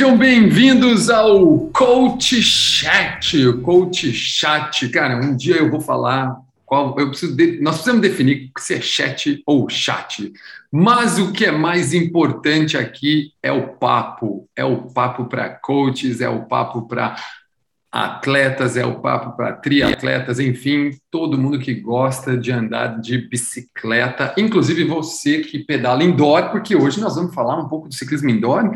Sejam bem-vindos ao Coach Chat. Coach Chat, cara, um dia eu vou falar qual. Eu preciso de, nós precisamos definir se é chat ou chat. Mas o que é mais importante aqui é o papo. É o papo para coaches, é o papo para atletas, é o papo para triatletas, enfim, todo mundo que gosta de andar de bicicleta, inclusive você que pedala indoor, porque hoje nós vamos falar um pouco do ciclismo indoor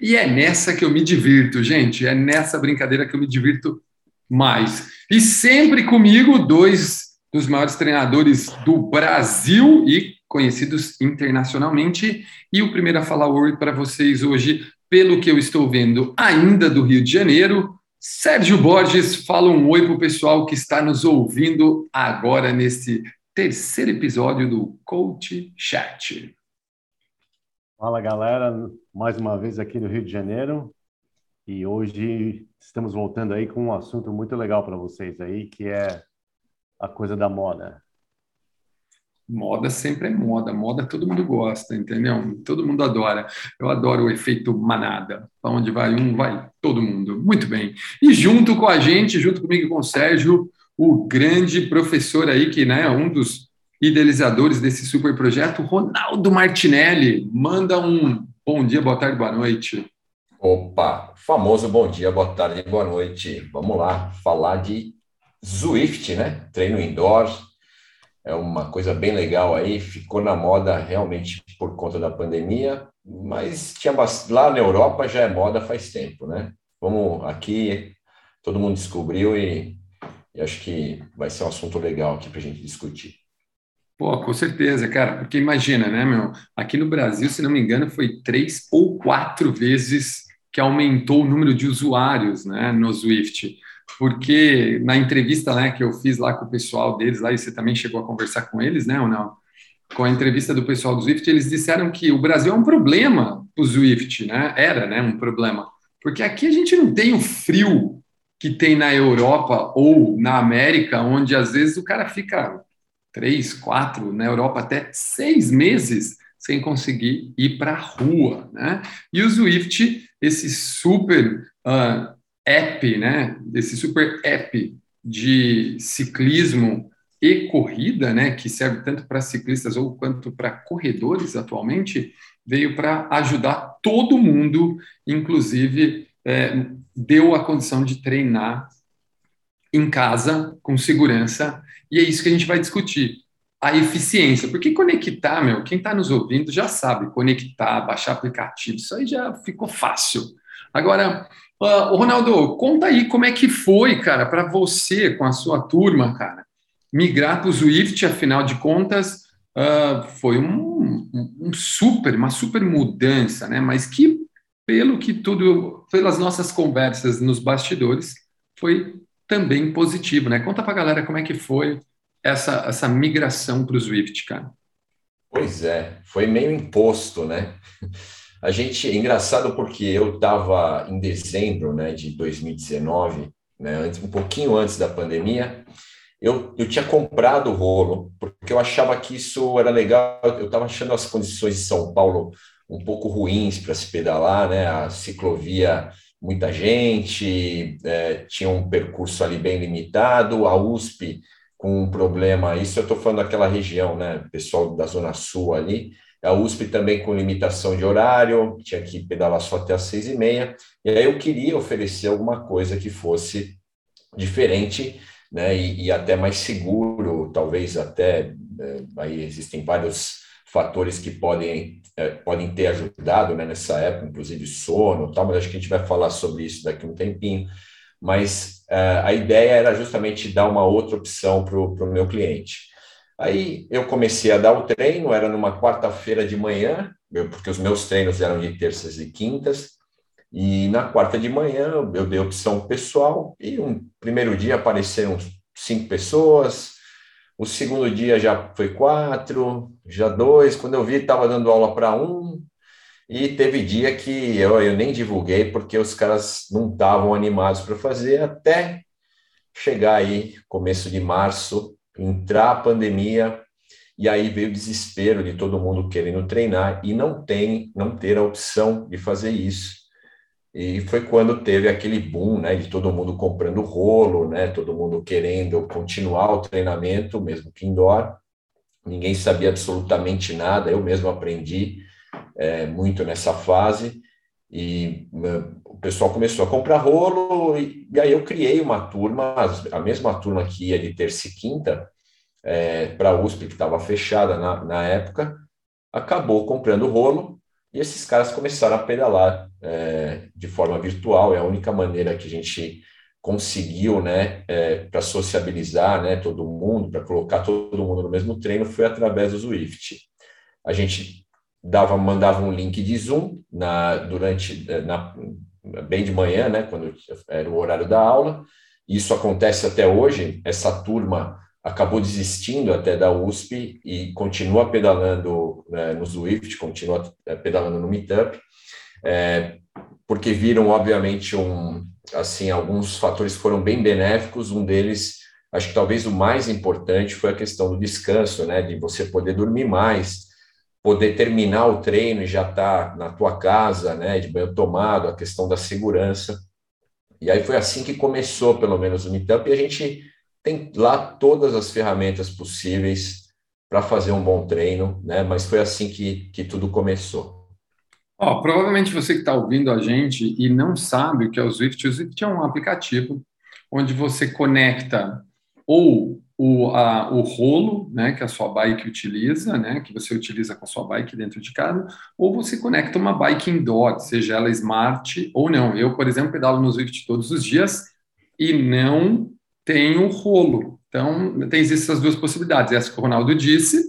e é nessa que eu me divirto, gente, é nessa brincadeira que eu me divirto mais. E sempre comigo, dois dos maiores treinadores do Brasil e conhecidos internacionalmente. E o primeiro a falar oi para vocês hoje, pelo que eu estou vendo, ainda do Rio de Janeiro, Sérgio Borges, fala um oi para o pessoal que está nos ouvindo agora nesse terceiro episódio do Coach Chat. Fala galera, mais uma vez aqui no Rio de Janeiro e hoje estamos voltando aí com um assunto muito legal para vocês aí, que é a coisa da moda. Moda sempre é moda, moda todo mundo gosta, entendeu? Todo mundo adora. Eu adoro o efeito manada. Para onde vai um, vai todo mundo. Muito bem. E junto com a gente, junto comigo e com o Sérgio, o grande professor aí, que né, é um dos idealizadores desse super projeto, Ronaldo Martinelli. Manda um bom dia, boa tarde, boa noite. Opa, famoso bom dia, boa tarde, boa noite. Vamos lá, falar de Zwift, né? Treino indoor, é uma coisa bem legal aí, ficou na moda realmente por conta da pandemia, mas tinha lá na Europa já é moda faz tempo, né? Vamos aqui, todo mundo descobriu e, e acho que vai ser um assunto legal aqui para a gente discutir. Pô, com certeza, cara, porque imagina, né, meu? Aqui no Brasil, se não me engano, foi três ou quatro vezes que aumentou o número de usuários, né, no Swift porque na entrevista né, que eu fiz lá com o pessoal deles, lá, e você também chegou a conversar com eles, né, ou não? Com a entrevista do pessoal do Swift, eles disseram que o Brasil é um problema o Swift, né? Era, né, um problema. Porque aqui a gente não tem o frio que tem na Europa ou na América, onde às vezes o cara fica três, quatro, na Europa até seis meses sem conseguir ir para a rua, né? E o Swift, esse super uh, app, né, desse super app de ciclismo e corrida, né, que serve tanto para ciclistas ou quanto para corredores atualmente, veio para ajudar todo mundo, inclusive é, deu a condição de treinar em casa com segurança e é isso que a gente vai discutir a eficiência, porque conectar, meu, quem está nos ouvindo já sabe, conectar, baixar aplicativo, isso aí já ficou fácil. Agora, Uh, Ronaldo, conta aí como é que foi, cara, para você, com a sua turma, cara, migrar para o Swift, afinal de contas, uh, foi um, um, super, uma super mudança, né? Mas que, pelo que tudo, pelas nossas conversas nos bastidores, foi também positivo, né? Conta para a galera como é que foi essa, essa migração para o Swift, cara. Pois é, foi meio imposto, né? A gente, é engraçado porque eu estava em dezembro né, de 2019, né, um pouquinho antes da pandemia, eu, eu tinha comprado o rolo, porque eu achava que isso era legal, eu estava achando as condições de São Paulo um pouco ruins para se pedalar, né, a ciclovia, muita gente, é, tinha um percurso ali bem limitado, a USP com um problema, isso eu estou falando daquela região, né, pessoal da Zona Sul ali, a USP também com limitação de horário, tinha que pedalar só até as seis e meia, e aí eu queria oferecer alguma coisa que fosse diferente, né, e, e até mais seguro, talvez até, é, aí existem vários fatores que podem, é, podem ter ajudado né, nessa época, inclusive sono, tal, mas acho que a gente vai falar sobre isso daqui um tempinho, mas é, a ideia era justamente dar uma outra opção para o meu cliente. Aí eu comecei a dar o treino, era numa quarta-feira de manhã, porque os meus treinos eram de terças e quintas, e na quarta de manhã eu dei opção pessoal, e um primeiro dia apareceram cinco pessoas, o segundo dia já foi quatro, já dois, quando eu vi estava dando aula para um, e teve dia que eu, eu nem divulguei porque os caras não estavam animados para fazer, até chegar aí, começo de março, entrar a pandemia. E aí veio o desespero de todo mundo querendo treinar e não tem, não ter a opção de fazer isso. E foi quando teve aquele boom, né, de todo mundo comprando rolo, né, todo mundo querendo continuar o treinamento, mesmo que indoor. Ninguém sabia absolutamente nada, eu mesmo aprendi é, muito nessa fase. E o pessoal começou a comprar rolo, e, e, aí eu criei uma turma, a mesma turma que ia de terça e quinta, é, para a USP, que estava fechada na, na época, acabou comprando rolo e esses caras começaram a pedalar é, de forma virtual. É a única maneira que a gente conseguiu, né, é, para sociabilizar, né, todo mundo, para colocar todo mundo no mesmo treino, foi através do Swift. A gente dava, mandava um link de Zoom na, durante, é, na, bem de manhã, né, quando era o horário da aula. Isso acontece até hoje. Essa turma acabou desistindo até da USP e continua pedalando né, no Zwift, continua é, pedalando no Meetup, é, porque viram, obviamente, um, assim, alguns fatores foram bem benéficos, um deles, acho que talvez o mais importante foi a questão do descanso, né, de você poder dormir mais, poder terminar o treino e já estar tá na tua casa, né, de banho tomado, a questão da segurança. E aí foi assim que começou, pelo menos, o Meetup, e a gente tem lá todas as ferramentas possíveis para fazer um bom treino, né? Mas foi assim que, que tudo começou. Oh, provavelmente você que está ouvindo a gente e não sabe o que é o Zwift, o Zwift é um aplicativo onde você conecta ou o, a, o rolo, né, que a sua bike utiliza, né, que você utiliza com a sua bike dentro de casa, ou você conecta uma bike indoor, seja ela smart ou não. Eu, por exemplo, pedalo no Zwift todos os dias e não tem o rolo. Então, tem essas duas possibilidades, essa que o Ronaldo disse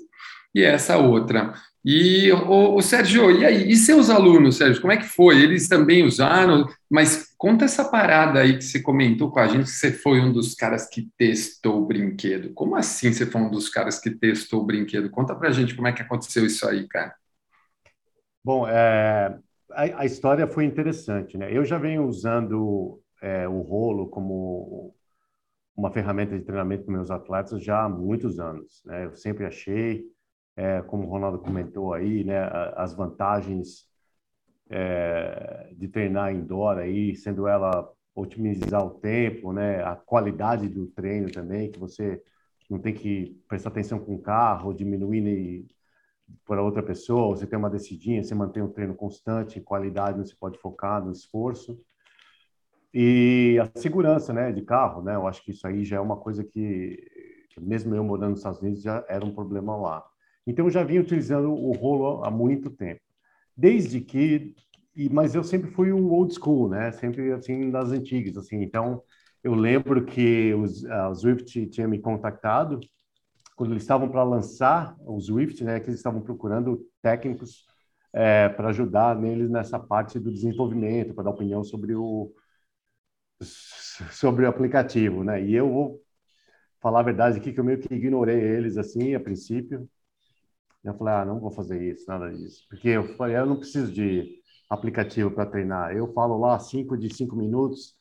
e essa outra. E o, o, Sérgio, e aí? E seus alunos, Sérgio, como é que foi? Eles também usaram? Mas conta essa parada aí que você comentou com a gente, que você foi um dos caras que testou o brinquedo. Como assim você foi um dos caras que testou o brinquedo? Conta pra gente como é que aconteceu isso aí, cara. Bom, é, a, a, história foi interessante, né? Eu já venho usando é, o rolo como uma ferramenta de treinamento para meus atletas já há muitos anos. Né? Eu sempre achei, é, como o Ronaldo comentou aí, né, as vantagens é, de treinar indoor aí, sendo ela otimizar o tempo, né, a qualidade do treino também, que você não tem que prestar atenção com o carro, diminuir para outra pessoa, você tem uma decidinha, você mantém um treino constante, qualidade, você pode focar no esforço. E a segurança, né, de carro, né? Eu acho que isso aí já é uma coisa que, que mesmo eu morando nos Estados Unidos, já era um problema lá. Então eu já vinha utilizando o rolo há muito tempo. Desde que mas eu sempre fui o old school, né? Sempre assim das antigas, assim. Então eu lembro que os, o Swift tinha me contactado quando eles estavam para lançar o Swift, né? Que eles estavam procurando técnicos é, para ajudar neles nessa parte do desenvolvimento, para dar opinião sobre o sobre o aplicativo, né? E eu vou falar a verdade aqui que eu meio que ignorei eles assim a princípio. Eu falei, ah, não vou fazer isso, nada disso, porque eu falei, eu não preciso de aplicativo para treinar. Eu falo lá cinco de cinco minutos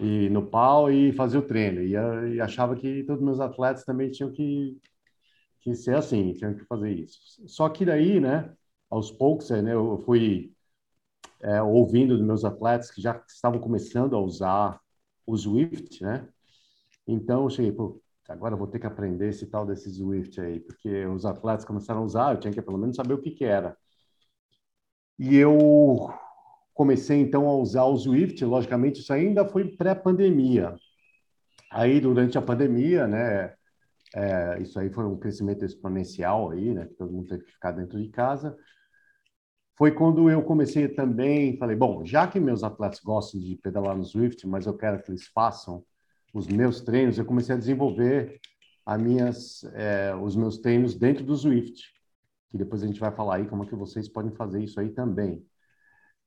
e no pau e fazer o treino. E, e achava que todos os meus atletas também tinham que, que ser assim, tinham que fazer isso. Só que daí, né? Aos poucos, né, eu fui é, ouvindo dos meus atletas que já estavam começando a usar o Swift, né? Então eu cheguei, pô, agora eu vou ter que aprender esse tal desse Swift aí, porque os atletas começaram a usar, eu tinha que pelo menos saber o que que era. E eu comecei então a usar o Swift, logicamente isso ainda foi pré-pandemia. Aí durante a pandemia, né, é, isso aí foi um crescimento exponencial aí, né, todo mundo teve que ficar dentro de casa foi quando eu comecei também, falei, bom, já que meus atletas gostam de pedalar no Swift, mas eu quero que eles façam os meus treinos, eu comecei a desenvolver as minhas, é, os meus treinos dentro do Swift, que depois a gente vai falar aí como é que vocês podem fazer isso aí também.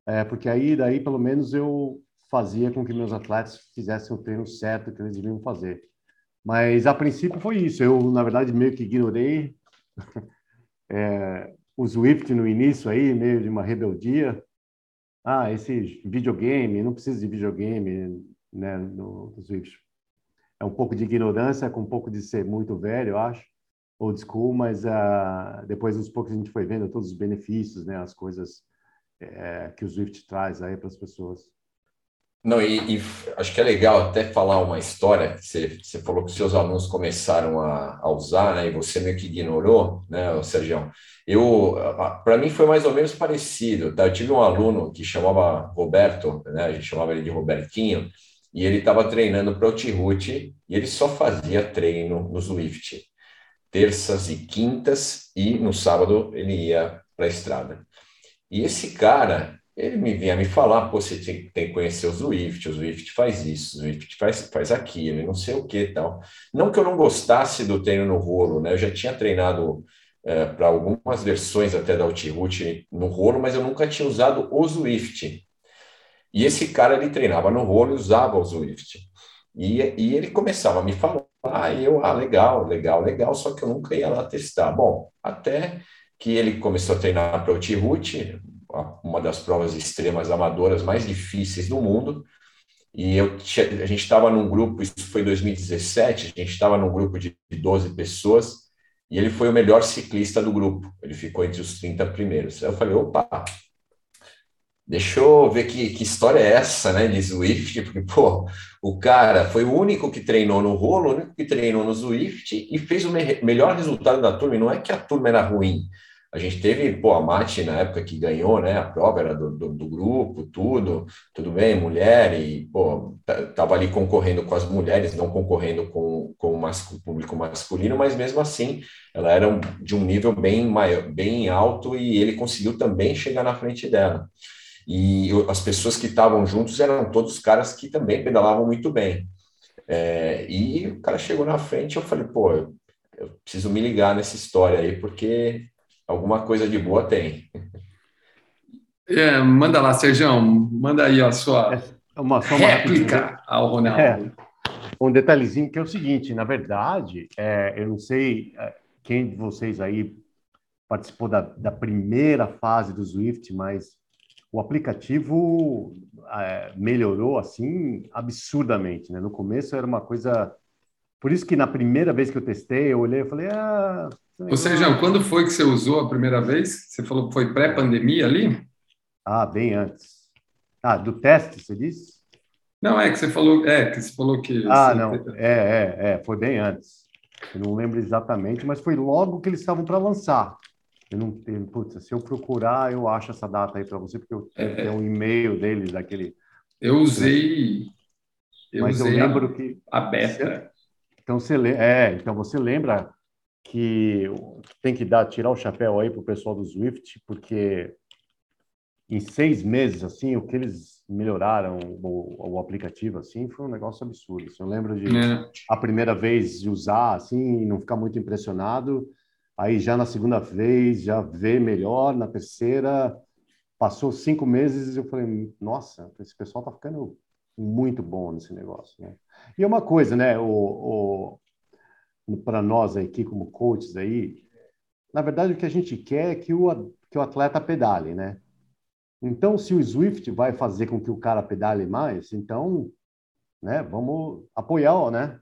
É, porque aí, daí, pelo menos, eu fazia com que meus atletas fizessem o treino certo que eles deviam fazer. Mas, a princípio, foi isso. Eu, na verdade, meio que ignorei é, o Swift no início aí, meio de uma rebeldia. Ah, esse videogame, não precisa de videogame né, no, Swift. É um pouco de ignorância, com um pouco de ser muito velho, eu acho, old school, mas uh, depois aos poucos a gente foi vendo todos os benefícios, né, as coisas é, que o Swift traz aí para as pessoas. Não, e, e, acho que é legal até falar uma história que você, você falou que seus alunos começaram a, a usar, né? E você meio que ignorou, né, Sérgio? Eu, para mim foi mais ou menos parecido, tá? Eu tive um aluno que chamava Roberto, né? A gente chamava ele de Robertinho, e ele estava treinando para o T-Root e ele só fazia treino no Swift, terças e quintas, e no sábado ele ia para a estrada. E esse cara, ele me vinha me falar, pô, você tem, tem que conhecer o Zwift, o Zwift faz isso, o Zwift faz, faz aquilo, não sei o que tal. Não que eu não gostasse do treino no rolo, né? Eu já tinha treinado é, para algumas versões até da Outroot no rolo, mas eu nunca tinha usado o Zwift. E esse cara, ele treinava no rolo e usava o Zwift. E, e ele começava a me falar, ah, eu, ah, legal, legal, legal, só que eu nunca ia lá testar. Bom, até que ele começou a treinar para o T-Root, uma das provas extremas amadoras mais difíceis do mundo. E eu, a gente estava num grupo, isso foi em 2017, a gente estava num grupo de 12 pessoas, e ele foi o melhor ciclista do grupo. Ele ficou entre os 30 primeiros. Eu falei, opa, deixa eu ver que, que história é essa, né, de Zwift, porque, pô, o cara foi o único que treinou no rolo, o único que treinou no Zwift e fez o me melhor resultado da turma. E não é que a turma era ruim, a gente teve, pô, a Mati na época que ganhou, né? A prova era do, do, do, grupo, tudo, tudo bem, mulher, e, pô, tava ali concorrendo com as mulheres, não concorrendo com, com o, mas, o público masculino, mas mesmo assim, ela era um, de um nível bem, maior, bem alto e ele conseguiu também chegar na frente dela. E as pessoas que estavam juntos eram todos caras que também pedalavam muito bem. É, e o cara chegou na frente, eu falei, pô, eu preciso me ligar nessa história aí, porque alguma coisa de boa tem. É, manda lá, Sérgio, manda aí a sua é uma, uma réplica ao Ronaldo. É, um detalhezinho que é o seguinte, na verdade, é, eu não sei é, quem de vocês aí participou da, da primeira fase do Swift, mas o aplicativo é, melhorou assim absurdamente, né? No começo era uma coisa, por isso que na primeira vez que eu testei, eu olhei e falei, ah, ou seja, quando foi que você usou a primeira vez? Você falou que foi pré-pandemia ali? Ah, bem antes. Ah, do teste, você disse? Não, é que você falou, é, que você falou que. Ah, não, é, é, é, foi bem antes. Eu não lembro exatamente, mas foi logo que eles estavam para lançar. Eu não tenho, putz, se eu procurar, eu acho essa data aí para você, porque eu é, tenho um e-mail deles, daquele. Eu usei. Eu mas usei eu lembro a, que. A beta. Então você, é, então você lembra que tem que dar, tirar o chapéu aí para o pessoal do Swift, porque em seis meses, assim, o que eles melhoraram o, o aplicativo, assim, foi um negócio absurdo. Assim, eu lembro de é. a primeira vez de usar, assim, e não ficar muito impressionado, aí já na segunda vez, já ver melhor, na terceira, passou cinco meses e eu falei, nossa, esse pessoal tá ficando muito bom nesse negócio, né? E é uma coisa, né, o, o para nós aqui como coaches aí, na verdade o que a gente quer é que o, que o atleta pedale, né? Então, se o Swift vai fazer com que o cara pedale mais, então, né, vamos apoiar, né?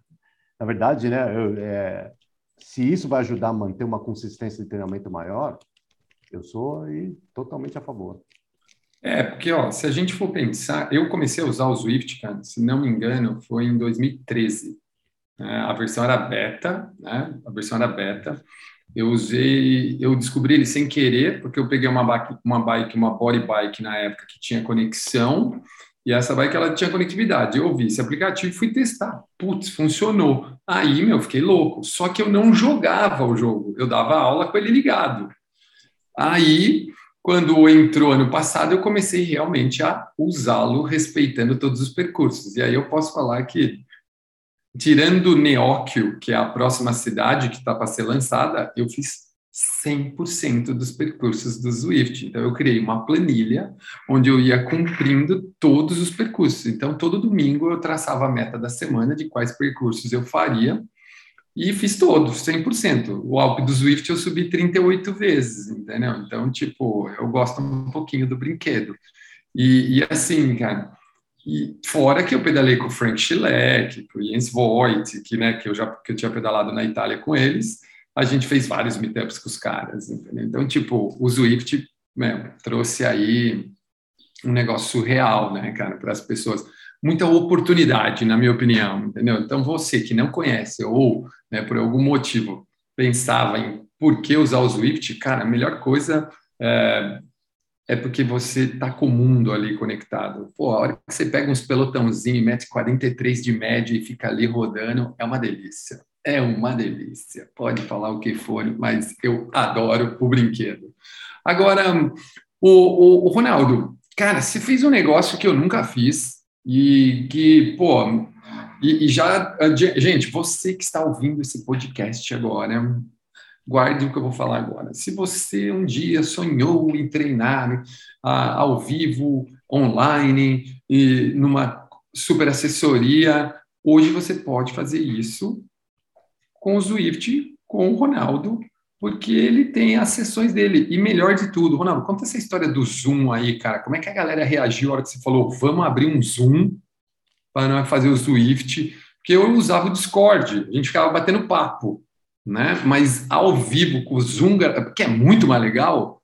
Na verdade, né, eu, é, se isso vai ajudar a manter uma consistência de treinamento maior, eu sou aí totalmente a favor. É, porque, ó, se a gente for pensar, eu comecei a usar o Swift, cara, se não me engano, foi em 2013. Né? A versão era beta, né? A versão era beta. Eu usei, eu descobri ele sem querer, porque eu peguei uma bike, uma bike, uma body bike na época que tinha conexão, e essa bike ela tinha conectividade. Eu ouvi esse aplicativo e fui testar. Putz, funcionou. Aí, meu, fiquei louco. Só que eu não jogava o jogo, eu dava aula com ele ligado. Aí, quando entrou ano passado, eu comecei realmente a usá-lo respeitando todos os percursos. E aí eu posso falar que tirando Neóquio, que é a próxima cidade que está para ser lançada, eu fiz 100% dos percursos do Swift. Então, eu criei uma planilha onde eu ia cumprindo todos os percursos. Então, todo domingo eu traçava a meta da semana de quais percursos eu faria e fiz todos, 100%. O Alpe do Swift eu subi 38 vezes, entendeu? Então, tipo, eu gosto um pouquinho do brinquedo. E, e assim, cara, e fora que eu pedalei com o Frank Schleck, com o Jens Voigt, que, né, que, eu já que eu tinha pedalado na Itália com eles, a gente fez vários meetups com os caras, entendeu? Então, tipo, o Zwift né, trouxe aí um negócio surreal, né, cara, para as pessoas. muita oportunidade, na minha opinião, entendeu? Então, você que não conhece ou, né, por algum motivo, pensava em por que usar o Swift, cara, a melhor coisa é, é porque você está com o mundo ali conectado. Pô, a hora que você pega uns pelotãozinhos e mete 43 de média e fica ali rodando, é uma delícia. É uma delícia. Pode falar o que for, mas eu adoro o brinquedo. Agora, o, o, o Ronaldo, cara, você fez um negócio que eu nunca fiz e que, pô, e, e já, gente, você que está ouvindo esse podcast agora, guarde o que eu vou falar agora. Se você um dia sonhou em treinar ah, ao vivo, online, e numa super assessoria, hoje você pode fazer isso com o Zwift, com o Ronaldo, porque ele tem as sessões dele. E melhor de tudo, Ronaldo, conta essa história do Zoom aí, cara. Como é que a galera reagiu na hora que você falou, vamos abrir um Zoom para fazer o Zwift? Porque eu usava o Discord, a gente ficava batendo papo né? Mas ao vivo com o Zoom, que é muito mais legal.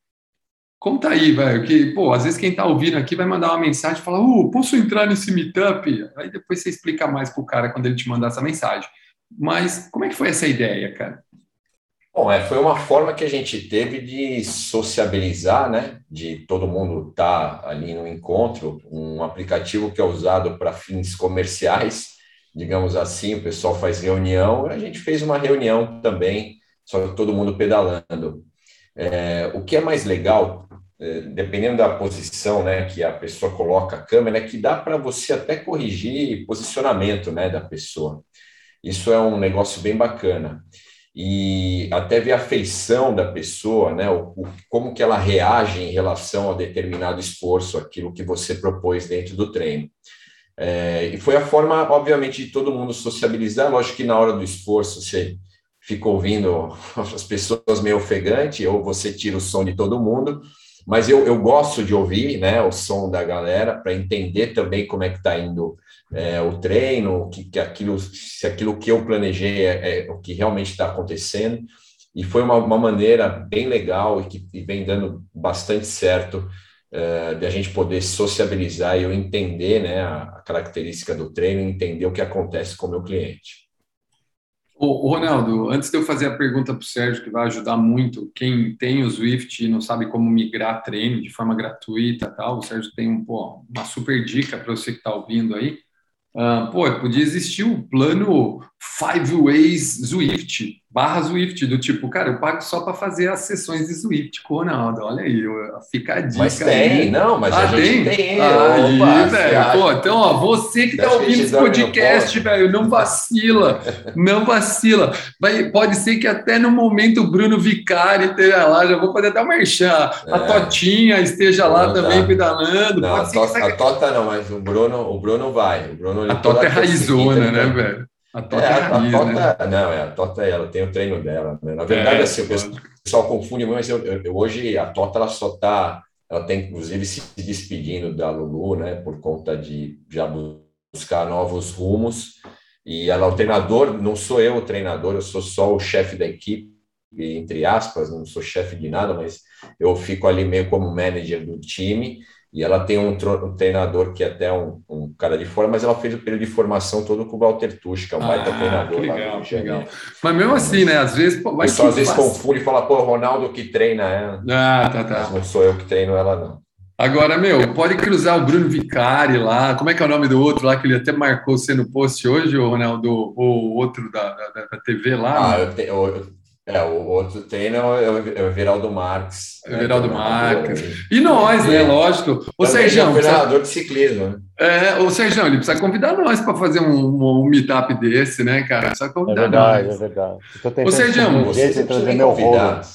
Conta aí, velho, que, pô, às vezes quem tá ouvindo aqui vai mandar uma mensagem e falar, uh, posso entrar nesse meetup? Aí depois você explica mais pro cara quando ele te mandar essa mensagem. Mas como é que foi essa ideia, cara? Bom, é, foi uma forma que a gente teve de sociabilizar, né? De todo mundo estar tá ali no encontro, um aplicativo que é usado para fins comerciais, digamos assim, o pessoal faz reunião, a gente fez uma reunião também, só todo mundo pedalando. É, o que é mais legal, é, dependendo da posição né, que a pessoa coloca a câmera, é que dá para você até corrigir posicionamento né, da pessoa. Isso é um negócio bem bacana. E até ver a feição da pessoa, né, o, o, como que ela reage em relação a determinado esforço, aquilo que você propôs dentro do treino. É, e foi a forma, obviamente, de todo mundo sociabilizar. Lógico que na hora do esforço você fica ouvindo as pessoas meio ofegante, ou você tira o som de todo mundo, mas eu, eu gosto de ouvir né, o som da galera para entender também como é que está indo é, o treino, que, que aquilo, se aquilo que eu planejei é, é o que realmente está acontecendo. E foi uma, uma maneira bem legal e que e vem dando bastante certo uh, de a gente poder sociabilizar e eu entender né, a, característica do treino, entender o que acontece com o meu cliente. Ô, Ronaldo, antes de eu fazer a pergunta para o Sérgio, que vai ajudar muito quem tem o Swift e não sabe como migrar treino de forma gratuita tal, o Sérgio tem um, pô, uma super dica para você que está ouvindo aí. Uh, pô, podia existir o plano Five Ways Swift, barra Swift, do tipo, cara, eu pago só para fazer as sessões de Swift com o Ronaldo. Olha aí, fica a dica. Mas tem, aí. não, mas ah, a gente tem. tem aí, Opa, velho. Pô, então, ó, você que tá ouvindo esse podcast, velho, não vacila, não vacila. Vai, pode ser que até no momento o Bruno Vicari esteja lá, já vou poder até merchan. É. A Totinha esteja lá não, também tá. pedalando. Não, a, tota, a Tota não, mas o Bruno, o Bruno vai. O Bruno, a Tota é raizona, né, velho? A Tota, é, a, raiz, a tota né? não, é, a Tota ela tem o treino dela. Né? Na verdade, é, assim, o pessoal confunde, mas eu, eu, hoje a Tota ela só está, ela tem inclusive se despedindo da Lulu, né, por conta de já buscar novos rumos. E ela, o treinador, não sou eu o treinador, eu sou só o chefe da equipe, entre aspas, não sou chefe de nada, mas eu fico ali meio como manager do time e ela tem um, treinador que é até um, um, cara de fora, mas ela fez o período de formação todo com o Walter Tusch, que é um ah, baita treinador. Legal, legal. Mas mesmo assim, né? Às vezes. Pô, vai só às vezes confunde e fala, pô, Ronaldo que treina ela. Ah, tá, tá. Mas não sou eu que treino ela, não. Agora, meu, pode cruzar o Bruno Vicari lá. Como é que é o nome do outro lá que ele até marcou você no post hoje, o Ronaldo? O outro da, da, da TV lá? Ah, eu, te, eu, é, o outro treino é o é Everaldo Marques. Né, Everaldo né, Marques. E nós, né? Lógico. O Sérgio. É treinador de ciclismo. Né? É, o Sérgio, ele precisa convidar nós para fazer um, um meetup desse, né, cara? Precisa convidar é verdade, nós. É verdade, é. Ô, Sérgio, você trazer meu convidar.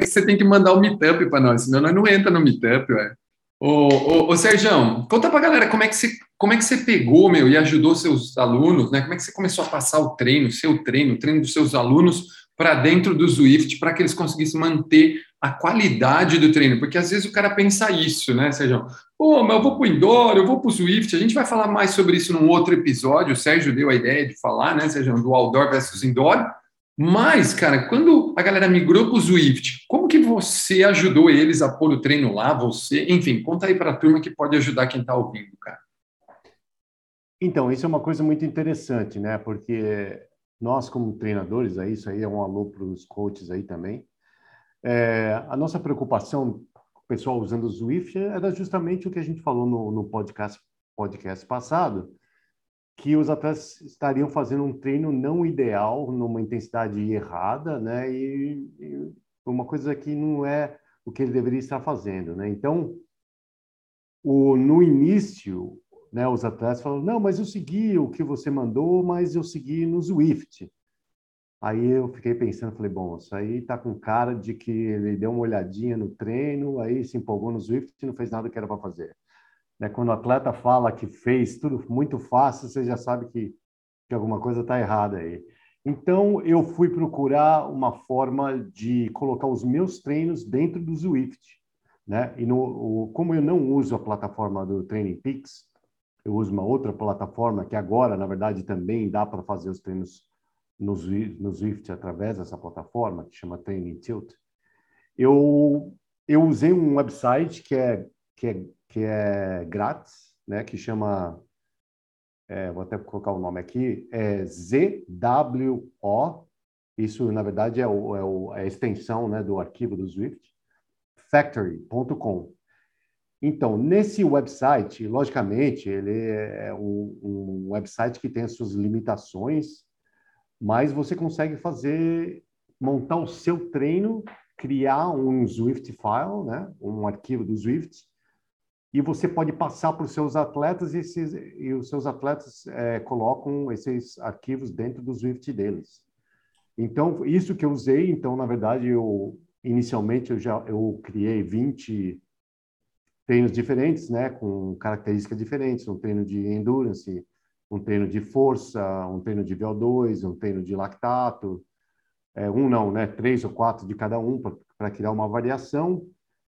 Você tem que mandar o um meetup para nós, senão nós não entra no meetup, velho. Ô, ô, ô Sérgio, conta pra galera como é, que você, como é que você pegou, meu, e ajudou seus alunos, né? Como é que você começou a passar o treino, seu treino, o treino dos seus alunos para dentro do Swift, para que eles conseguissem manter a qualidade do treino? Porque às vezes o cara pensa isso, né, Sérgio? Pô, mas eu vou para o indoor, eu vou para o Swift. A gente vai falar mais sobre isso num outro episódio. O Sérgio deu a ideia de falar, né, Sérgio, do outdoor versus indoor. Mas, cara, quando a galera migrou para o Swift, como que você ajudou eles a pôr o treino lá? Você, enfim, conta aí para a turma que pode ajudar quem está ouvindo, cara. Então, isso é uma coisa muito interessante, né? Porque nós, como treinadores, aí, isso aí é um alô para os coaches aí também. É, a nossa preocupação, o pessoal usando o Swift, era justamente o que a gente falou no, no podcast, podcast passado, que os atletas estariam fazendo um treino não ideal, numa intensidade errada, né? E, e uma coisa que não é o que ele deveria estar fazendo, né? Então, o, no início, né, os atletas falaram, não, mas eu segui o que você mandou, mas eu segui no Swift. Aí eu fiquei pensando, falei, bom, isso aí tá com cara de que ele deu uma olhadinha no treino, aí se empolgou no Swift e não fez nada que era para fazer. Né? Quando o atleta fala que fez tudo muito fácil, você já sabe que, que alguma coisa está errada aí. Então, eu fui procurar uma forma de colocar os meus treinos dentro do Swift. Né? E no, o, como eu não uso a plataforma do Training Peaks, eu uso uma outra plataforma que agora, na verdade, também dá para fazer os treinos no, no Swift através dessa plataforma, que chama Training Tilt. Eu, eu usei um website que é, que é que é grátis, né, que chama, é, vou até colocar o nome aqui, é ZWO, isso na verdade é, o, é, o, é a extensão né, do arquivo do Swift, factory.com. Então, nesse website, logicamente, ele é um, um website que tem as suas limitações, mas você consegue fazer, montar o seu treino, criar um Swift file, né, um arquivo do Swift, e você pode passar para os seus atletas e, esses, e os seus atletas é, colocam esses arquivos dentro do Swift deles. Então, isso que eu usei, então, na verdade, eu inicialmente eu já eu criei 20 treinos diferentes, né, com características diferentes, um treino de endurance, um treino de força, um treino de VO2, um treino de lactato, é, um não, né, três ou quatro de cada um para criar uma variação.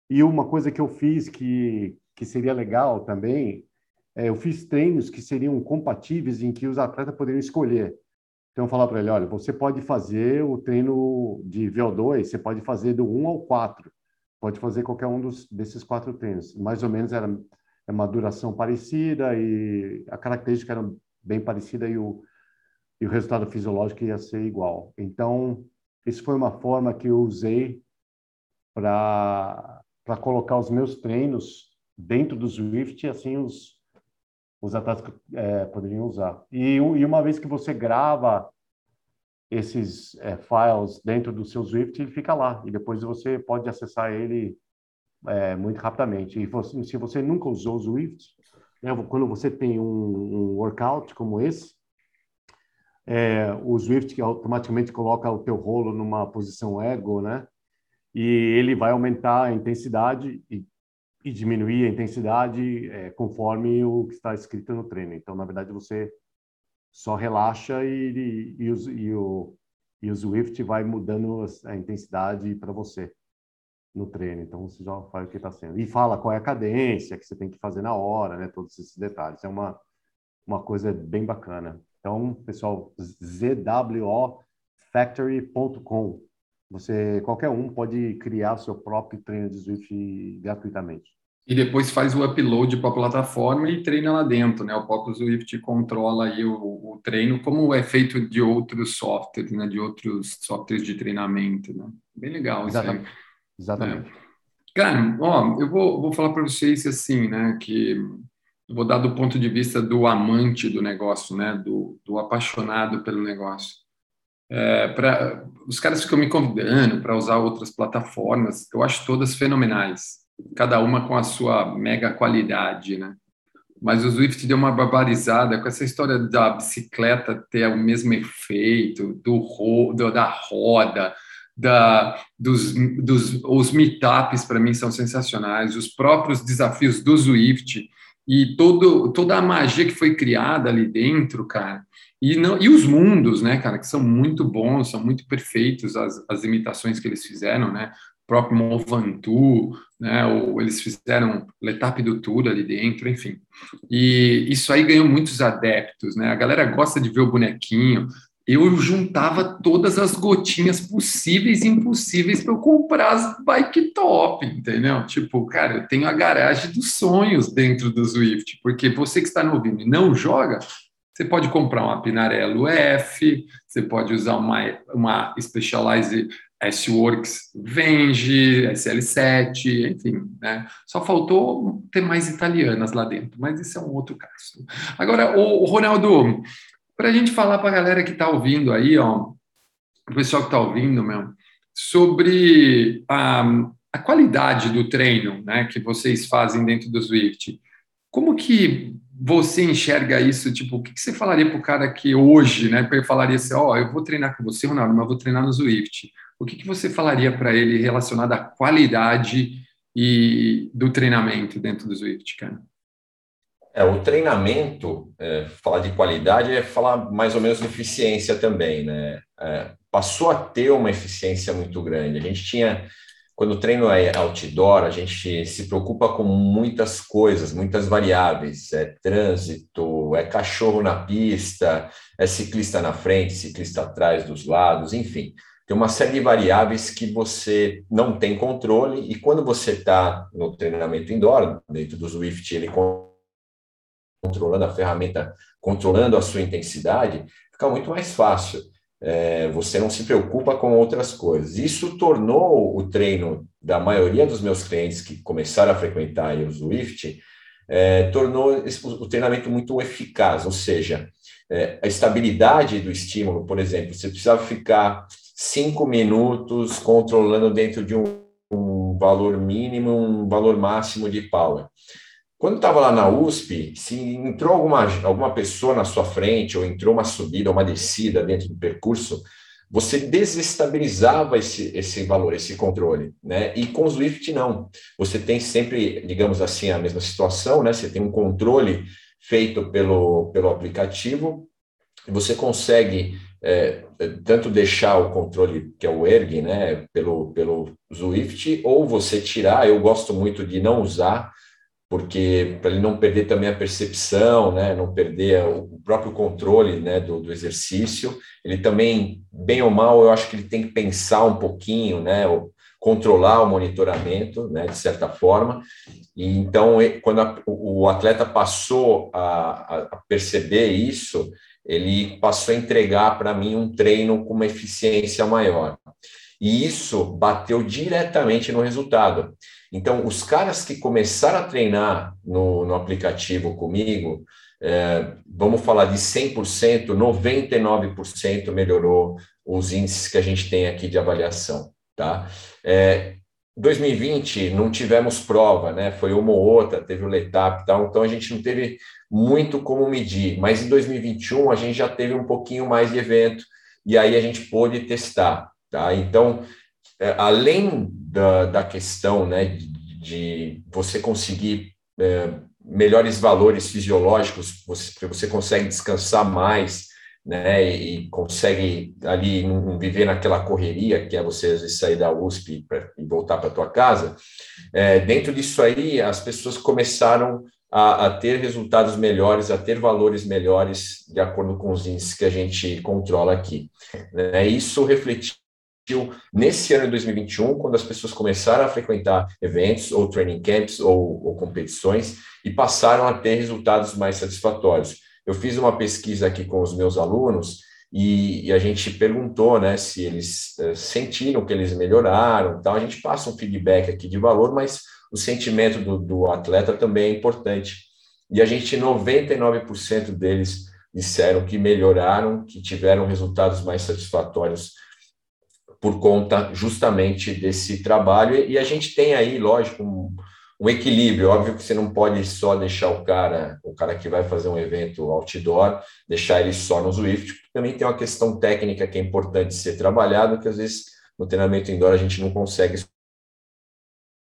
E uma coisa que eu fiz que que seria legal também, é, eu fiz treinos que seriam compatíveis em que os atletas poderiam escolher. Então, falar para ele, olha, você pode fazer o treino de VO2, você pode fazer do 1 ao 4, pode fazer qualquer um dos, desses quatro treinos. Mais ou menos era é uma duração parecida e a característica era bem parecida e o, e o resultado fisiológico ia ser igual. Então, isso foi uma forma que eu usei para colocar os meus treinos dentro do Swift, assim os, os atletas é, poderiam usar. E, e, uma vez que você grava esses é, files dentro do seu Swift, ele fica lá. E depois você pode acessar ele é, muito rapidamente. E você, se você nunca usou o Swift, né, quando você tem um, um workout como esse, é, o Swift automaticamente coloca o teu rolo numa posição ergo, né? E ele vai aumentar a intensidade e e diminuir a intensidade é, conforme o que está escrito no treino. Então, na verdade, você só relaxa e, e, e, os, e o, e o Swift vai mudando a intensidade para você no treino. Então, você já faz o que está sendo. E fala qual é a cadência que você tem que fazer na hora, né? Todos esses detalhes. É uma, uma coisa bem bacana. Então, pessoal, zwofactory.com você, qualquer um pode criar seu próprio treino de Swift gratuitamente. E depois faz o upload para a plataforma e treina lá dentro, né? O próprio Swift controla aí o, o, treino, como é feito de outros softwares, né? De outros softwares de treinamento, né? Bem legal Exatamente. isso aí. Exatamente. É. Cara, ó, eu vou, vou falar para vocês assim, né? Que vou dar do ponto de vista do amante do negócio, né? Do, do apaixonado pelo negócio. É, os caras ficam me convidando para usar outras plataformas, eu acho todas fenomenais, cada uma com a sua mega qualidade, né? Mas o Swift deu uma barbarizada com essa história da bicicleta ter o mesmo efeito, do, ro, do da roda, da, dos, dos os meetups para mim são sensacionais, os próprios desafios do Swift e todo, toda a magia que foi criada ali dentro, cara. E, não, e os mundos, né, cara, que são muito bons, são muito perfeitos as, as imitações que eles fizeram, né? O próprio Movantu, né? Ou eles fizeram Letap do Tour ali dentro, enfim. E isso aí ganhou muitos adeptos, né? A galera gosta de ver o bonequinho, eu juntava todas as gotinhas possíveis e impossíveis para eu comprar as bike top, entendeu? Tipo, cara, eu tenho a garagem dos sonhos dentro do Swift, porque você que está no ouvindo e não joga, você pode comprar uma Pinarello F, você pode usar uma, uma Specialized S-Works Venge, SL7, enfim, né? Só faltou ter mais italianas lá dentro, mas isso é um outro caso. Agora, o Ronaldo, para a gente falar para a galera que está ouvindo aí, ó, o pessoal que está ouvindo, meu, sobre a, a qualidade do treino, né, que vocês fazem dentro do Swift. Como que você enxerga isso? Tipo, o que, que você falaria para o cara que hoje, né, falaria assim, ó, oh, eu vou treinar com você, Ronaldo, mas eu vou treinar no Swift. O que, que você falaria para ele relacionado à qualidade e do treinamento dentro do Swift, cara? É, o treinamento, é, falar de qualidade é falar mais ou menos de eficiência também, né? É, passou a ter uma eficiência muito grande. A gente tinha, quando o treino é outdoor, a gente se preocupa com muitas coisas, muitas variáveis. É trânsito, é cachorro na pista, é ciclista na frente, ciclista atrás dos lados, enfim. Tem uma série de variáveis que você não tem controle e quando você está no treinamento indoor, dentro do Swift, ele controlando a ferramenta, controlando a sua intensidade, fica muito mais fácil. É, você não se preocupa com outras coisas. Isso tornou o treino da maioria dos meus clientes que começaram a frequentar o Swift, é, tornou o treinamento muito eficaz, ou seja, é, a estabilidade do estímulo, por exemplo, você precisava ficar cinco minutos controlando dentro de um, um valor mínimo, um valor máximo de power. Quando estava lá na USP, se entrou alguma, alguma pessoa na sua frente, ou entrou uma subida, uma descida dentro do percurso, você desestabilizava esse, esse valor, esse controle, né? E com o Swift não. Você tem sempre, digamos assim, a mesma situação, né? Você tem um controle feito pelo, pelo aplicativo, você consegue é, tanto deixar o controle, que é o ERG, né, pelo, pelo Swift, ou você tirar, eu gosto muito de não usar, porque para ele não perder também a percepção, né, não perder o próprio controle né, do, do, exercício, ele também, bem ou mal, eu acho que ele tem que pensar um pouquinho, né, controlar o monitoramento, né, de certa forma, e então, quando a, o atleta passou a, a perceber isso, ele passou a entregar para mim um treino com uma eficiência maior. E isso bateu diretamente no resultado. Então, os caras que começaram a treinar no, no aplicativo comigo, é, vamos falar de 100%, 99% melhorou os índices que a gente tem aqui de avaliação, tá? É, 2020 não tivemos prova, né? Foi uma ou outra, teve o Letap e tal, então a gente não teve muito como medir, mas em 2021 a gente já teve um pouquinho mais de evento e aí a gente pôde testar, tá? Então, é, além da, da questão né, de, você conseguir é, melhores valores fisiológicos, você, você consegue descansar mais, né, e consegue ali viver naquela correria que é você às vezes sair da USP e voltar para tua casa. É, dentro disso aí, as pessoas começaram a, a, ter resultados melhores, a ter valores melhores de acordo com os índices que a gente controla aqui. Né? Isso refletiu nesse ano de 2021, quando as pessoas começaram a frequentar eventos ou training camps ou, ou competições e passaram a ter resultados mais satisfatórios. Eu fiz uma pesquisa aqui com os meus alunos e, e a gente perguntou, né, se eles uh, sentiram que eles melhoraram, então a gente passa um feedback aqui de valor, mas o sentimento do, do atleta também é importante. E a gente, 99% deles disseram que melhoraram, que tiveram resultados mais satisfatórios por conta justamente desse trabalho. E a gente tem aí, lógico, um, um, equilíbrio. Óbvio que você não pode só deixar o cara, o cara que vai fazer um evento outdoor, deixar ele só no Swift. Também tem uma questão técnica que é importante ser trabalhado, que às vezes no treinamento indoor a gente não consegue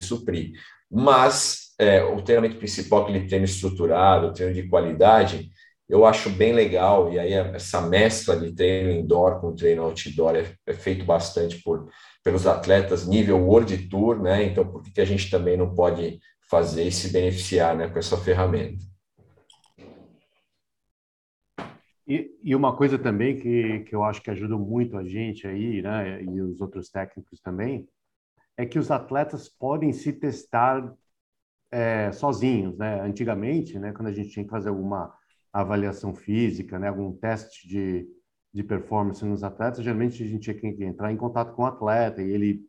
suprir. Mas é, o treinamento principal, aquele treino estruturado, treino de qualidade, eu acho bem legal, e aí essa mescla de treino indoor com treino outdoor é, é feito bastante por, pelos atletas nível World Tour, né? Então, por que, que a gente também não pode fazer e se beneficiar né, com essa ferramenta? E, e, uma coisa também que, que eu acho que ajuda muito a gente aí, né, e os outros técnicos também, é que os atletas podem se testar é, sozinhos, né? Antigamente, né, quando a gente tinha que fazer alguma avaliação física, né, algum teste de, de performance nos atletas, geralmente a gente tinha que entrar em contato com o atleta e ele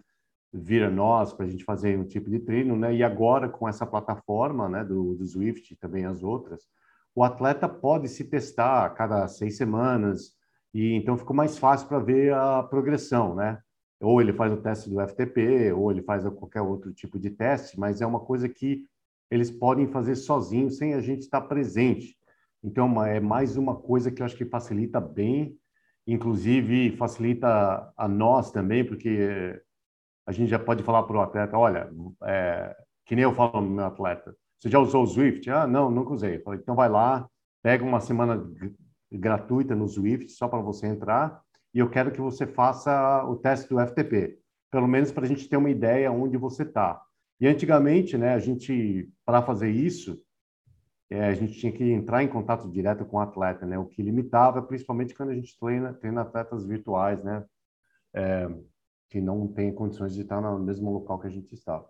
vira nós para a gente fazer um tipo de treino, né? E agora com essa plataforma, né, do, do Swift e também as outras, o atleta pode se testar a cada seis semanas e então ficou mais fácil para ver a progressão, né? Ou ele faz o teste do FTP, ou ele faz qualquer outro tipo de teste, mas é uma coisa que eles podem fazer sozinhos, sem a gente estar presente. Então, é mais uma coisa que eu acho que facilita bem, inclusive facilita a nós também, porque a gente já pode falar para o atleta, olha, é, que nem eu falo no meu atleta, você já usou o Swift? Ah, não, nunca usei. Falei, então vai lá, pega uma semana gratuita no Swift, só para você entrar, e eu quero que você faça o teste do FTP, pelo menos para a gente ter uma ideia onde você está. E antigamente, né, a gente, para fazer isso, é, a gente tinha que entrar em contato direto com o atleta, né, o que limitava, principalmente quando a gente treina, treina atletas virtuais, né, é, que não tem condições de estar no mesmo local que a gente está.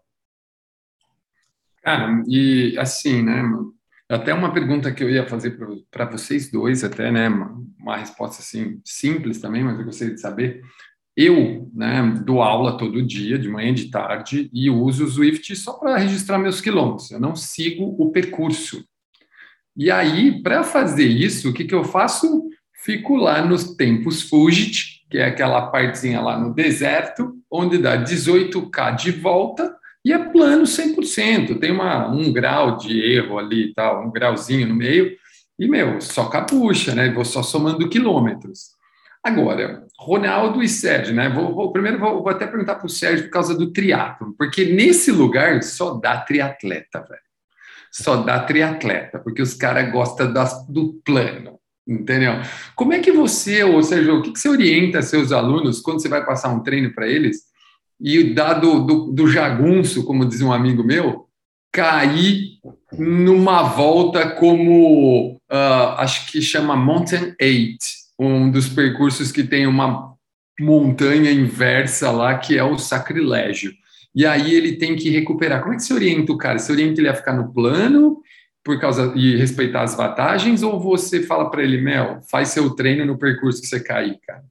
Cara, e assim, né, até uma pergunta que eu ia fazer para vocês dois, até, né? Uma, resposta assim simples também, mas eu gostaria de saber. Eu, né, dou aula todo dia, de manhã e de tarde, e uso o Swift só para registrar meus quilômetros. Eu não sigo o percurso. E aí, para fazer isso, o que, que eu faço? Fico lá nos tempos Fugit, que é aquela partezinha lá no deserto, onde dá 18K de volta e é plano 100%, tem uma, um grau de erro ali e tal, um grauzinho no meio, e, meu, só capucha, né? Vou só somando quilômetros. Agora, Ronaldo e Sérgio, né? Vou, vou primeiro vou, vou, até perguntar para o Sérgio por causa do triatlo, porque nesse lugar só dá triatleta, velho. Só dá triatleta, porque os caras gostam das, do plano, entendeu? Como é que você, ou Sérgio, o que, que você orienta seus alunos quando você vai passar um treino para eles? e dado do, do jagunço, como diz um amigo meu, cair numa volta como uh, acho que chama Mountain Eight, um dos percursos que tem uma montanha inversa lá que é o sacrilégio. E aí ele tem que recuperar. Como é que você orienta o cara? Você orienta ele a ficar no plano por causa e respeitar as vantagens ou você fala para ele, Mel, faz seu treino no percurso que você cair, cara?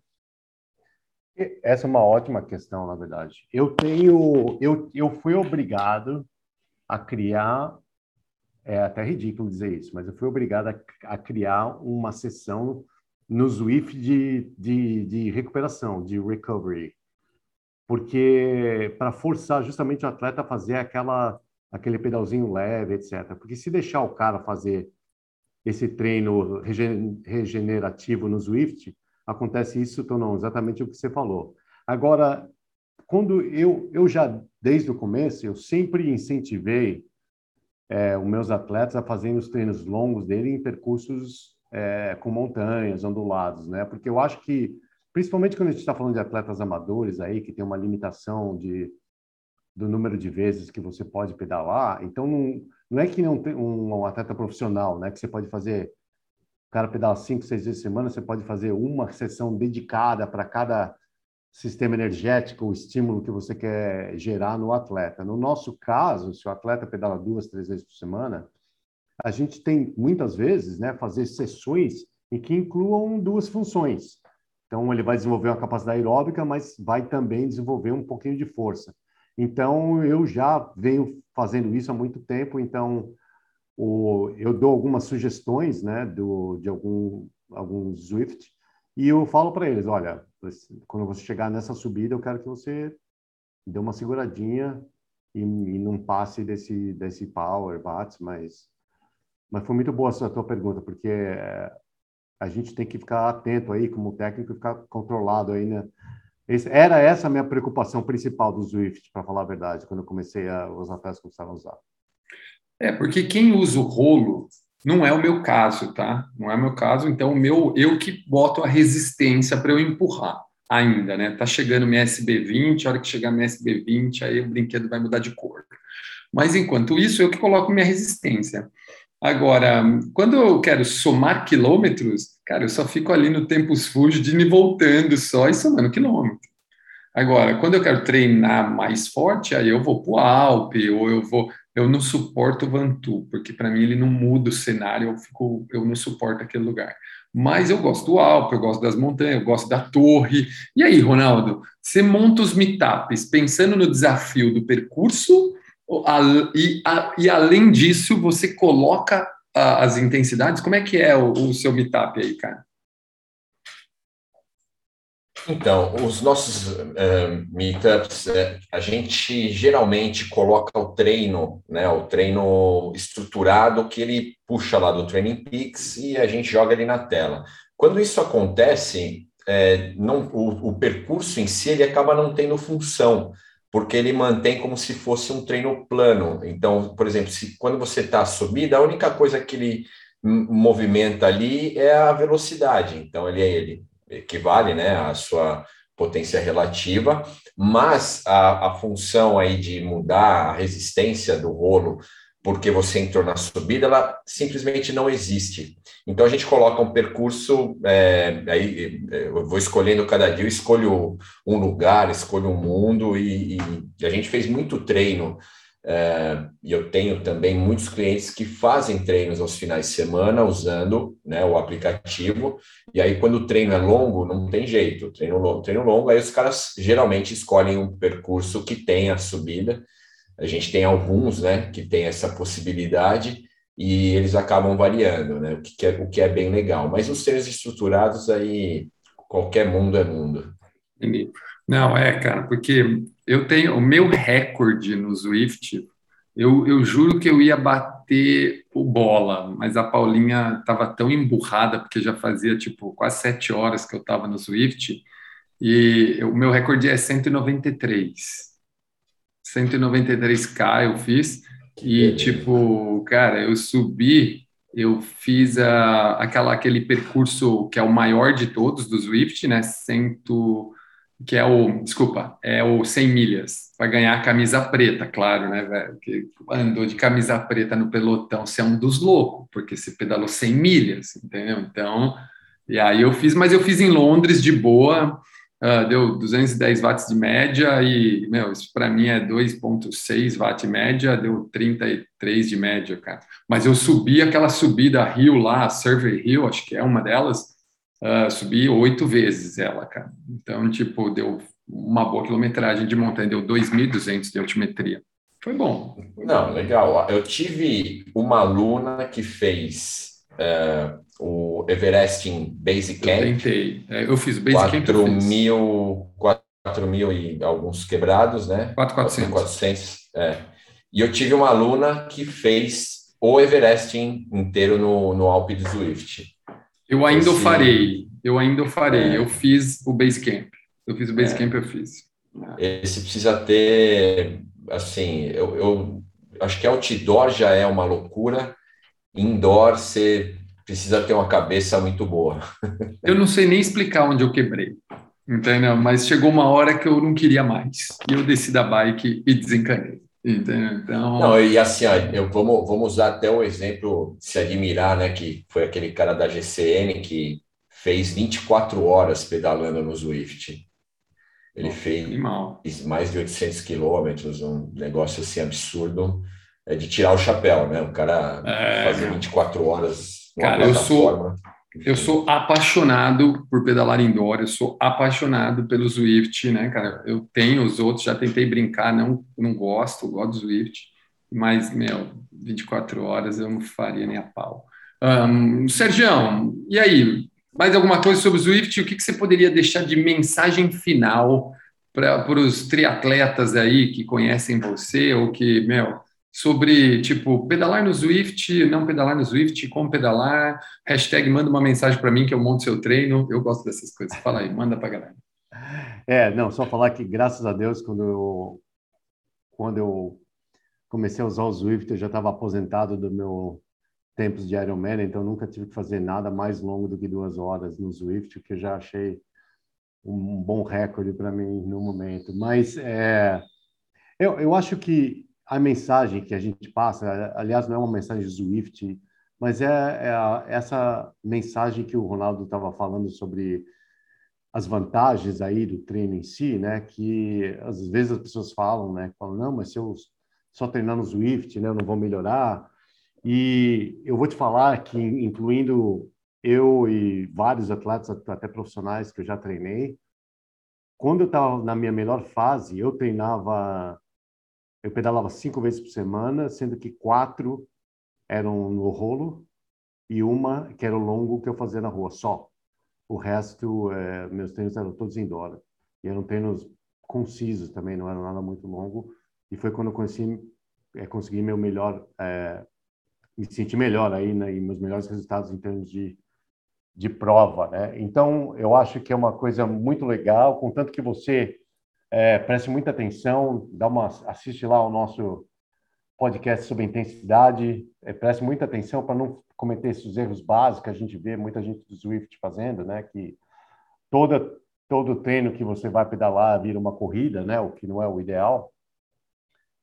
Essa é uma ótima questão, na verdade. Eu tenho, eu, eu fui obrigado a criar, é até ridículo dizer isso, mas eu fui obrigado a, a criar uma sessão no Zwift de, de, de recuperação, de recovery, porque para forçar justamente o atleta a fazer aquela aquele pedalzinho leve, etc. Porque se deixar o cara fazer esse treino regenerativo no Zwift, acontece isso, então não, exatamente o que você falou. Agora, quando eu, eu já, desde o começo, eu sempre incentivei é, os meus atletas a fazerem os treinos longos dele em percursos é, com montanhas, ondulados, né? Porque eu acho que, principalmente quando a gente está falando de atletas amadores aí, que tem uma limitação de, do número de vezes que você pode pedalar, então não, não é que não tem um, um atleta profissional, né? Que você pode fazer o cara pedala cinco, seis vezes por semana, você pode fazer uma sessão dedicada para cada sistema energético, o estímulo que você quer gerar no atleta. No nosso caso, se o atleta pedala duas, três vezes por semana, a gente tem muitas vezes, né, fazer sessões em que incluam duas funções. Então, ele vai desenvolver uma capacidade aeróbica, mas vai também desenvolver um pouquinho de força. Então, eu já venho fazendo isso há muito tempo, então o, eu dou algumas sugestões, né, do, de algum, algum Swift, e eu falo para eles, olha, quando você chegar nessa subida, eu quero que você dê uma seguradinha e, e não passe desse, desse power, watts, mas, mas foi muito boa a tua pergunta, porque é, a gente tem que ficar atento aí, como técnico, ficar controlado aí, né? Esse, era essa a minha preocupação principal do Swift, para falar a verdade, quando eu comecei a, os atletas começaram a usar. É, porque quem usa o rolo não é o meu caso, tá? Não é o meu caso, então o meu eu que boto a resistência para eu empurrar ainda, né? Tá chegando minha SB20, a hora que chegar minha SB20, aí o brinquedo vai mudar de cor. Mas enquanto isso, eu que coloco minha resistência. Agora, quando eu quero somar quilômetros, cara, eu só fico ali no Tempos de ir voltando só e somando quilômetro. Agora, quando eu quero treinar mais forte, aí eu vou para o Alpe, ou eu vou. Eu não suporto o Vantu, porque para mim ele não muda o cenário, eu, fico, eu não suporto aquele lugar. Mas eu gosto do Alpe, eu gosto das montanhas, eu gosto da torre. E aí, Ronaldo, você monta os meetups pensando no desafio do percurso e, e além disso, você coloca as intensidades? Como é que é o, o seu meetup aí, cara? Então, os nossos uh, meetups, uh, a gente geralmente coloca o treino, né, o treino estruturado que ele puxa lá do Training Peaks e a gente joga ali na tela. Quando isso acontece, é, não, o, o, percurso em si ele acaba não tendo função, porque ele mantém como se fosse um treino plano. Então, por exemplo, se quando você está subida, a única coisa que ele movimenta ali é a velocidade. Então, ele é ele equivale né, à sua potência relativa, mas a, a função aí de mudar a resistência do rolo porque você entrou na subida, ela simplesmente não existe. Então a gente coloca um percurso, é, aí eu vou escolhendo cada dia, eu escolho um lugar, escolho um mundo, e, e a gente fez muito treino é, e eu tenho também muitos clientes que fazem treinos aos finais de semana usando né, o aplicativo. E aí, quando o treino é longo, não tem jeito. Treino longo, treino longo, aí os caras geralmente escolhem um percurso que tenha subida. A gente tem alguns né, que tem essa possibilidade e eles acabam variando, né, o, que é, o que é bem legal. Mas os treinos estruturados aí, qualquer mundo é mundo. Não, é, cara, porque eu tenho o meu recorde no Swift. Eu, eu juro que eu ia bater o bola, mas a Paulinha estava tão emburrada, porque já fazia tipo quase sete horas que eu estava no Swift, e o meu recorde é 193. 193K eu fiz, e tipo, cara, eu subi, eu fiz a, aquela, aquele percurso que é o maior de todos do Swift, né? 100 que é o, desculpa, é o 100 milhas, para ganhar a camisa preta, claro, né, velho? Que andou de camisa preta no pelotão, você é um dos loucos, porque você pedalou 100 milhas, entendeu? Então, e aí eu fiz, mas eu fiz em Londres de boa, uh, deu 210 watts de média e, meu, isso para mim é 2,6 watt média, deu 33 de média, cara. Mas eu subi aquela subida Rio lá, Survey Hill, acho que é uma delas, uh, subi oito vezes ela, cara. Então, tipo, deu uma boa quilometragem de montanha, deu 2.200 de altimetria. Foi bom. Não, legal. Eu tive uma aluna que fez uh, o Everest em Base Camp. Eu tentei. É, eu fiz o Base 4 Camp. Mil, 4 mil e alguns quebrados, né? 4.400. 400, é. E eu tive uma aluna que fez o Everest inteiro no, no Alpe de Zwift. Eu ainda o farei. Eu ainda o farei. É. Eu fiz o Basecamp. Eu fiz o Basecamp, é. eu fiz. Esse precisa ter, assim, eu, eu acho que outdoor já é uma loucura. Indoor, você precisa ter uma cabeça muito boa. Eu não sei nem explicar onde eu quebrei, entendeu? Mas chegou uma hora que eu não queria mais. E eu desci da bike e desencanei. Então... Não, e assim, ó, eu, vamos, vamos usar até o exemplo, se admirar, né, que foi aquele cara da GCN que fez 24 horas pedalando no Zwift. Ele oh, fez animal. mais de 800 quilômetros, um negócio assim absurdo, é de tirar o chapéu, né? O cara é, fazer 24 horas. Cara, eu sou, eu sou apaixonado por pedalar indoor, eu sou apaixonado pelo Zwift, né, cara? Eu tenho os outros, já tentei brincar, não, não gosto, gosto do Zwift, mas, meu, 24 horas eu não faria nem a pau. Um, Sergião, e aí? Mais alguma coisa sobre o Zwift? O que, que você poderia deixar de mensagem final para os triatletas aí que conhecem você ou que, meu, sobre, tipo, pedalar no Zwift, não pedalar no Zwift, como pedalar, hashtag manda uma mensagem para mim que eu monto seu treino, eu gosto dessas coisas. Fala aí, manda para galera. É, não, só falar que graças a Deus, quando eu, quando eu comecei a usar o Zwift, eu já estava aposentado do meu tempos de Ironman, então nunca tive que fazer nada mais longo do que duas horas no Zwift, que eu já achei um bom recorde para mim no momento. Mas é, eu, eu acho que a mensagem que a gente passa, aliás, não é uma mensagem Swift, mas é, é a, essa mensagem que o Ronaldo estava falando sobre as vantagens aí do treino em si, né? Que às vezes as pessoas falam, né? Falam, não, mas se eu só treinar no Swift, né? Eu não vou melhorar. E eu vou te falar que, incluindo eu e vários atletas, até profissionais que eu já treinei, quando eu estava na minha melhor fase, eu treinava, eu pedalava cinco vezes por semana, sendo que quatro eram no rolo e uma que era o longo que eu fazia na rua, só. O resto, é, meus treinos eram todos indoor. E eram treinos concisos também, não eram nada muito longo. E foi quando eu conheci, é, consegui meu melhor, é, me senti melhor aí, né, e meus melhores resultados em termos de, de prova, né? Então, eu acho que é uma coisa muito legal, contanto que você é, preste muita atenção, dá uma, assiste lá o nosso podcast sobre intensidade, é, preste muita atenção para não cometer esses erros básicos que a gente vê muita gente do Swift fazendo, né? Que toda todo treino que você vai pedalar vira uma corrida, né? O que não é o ideal.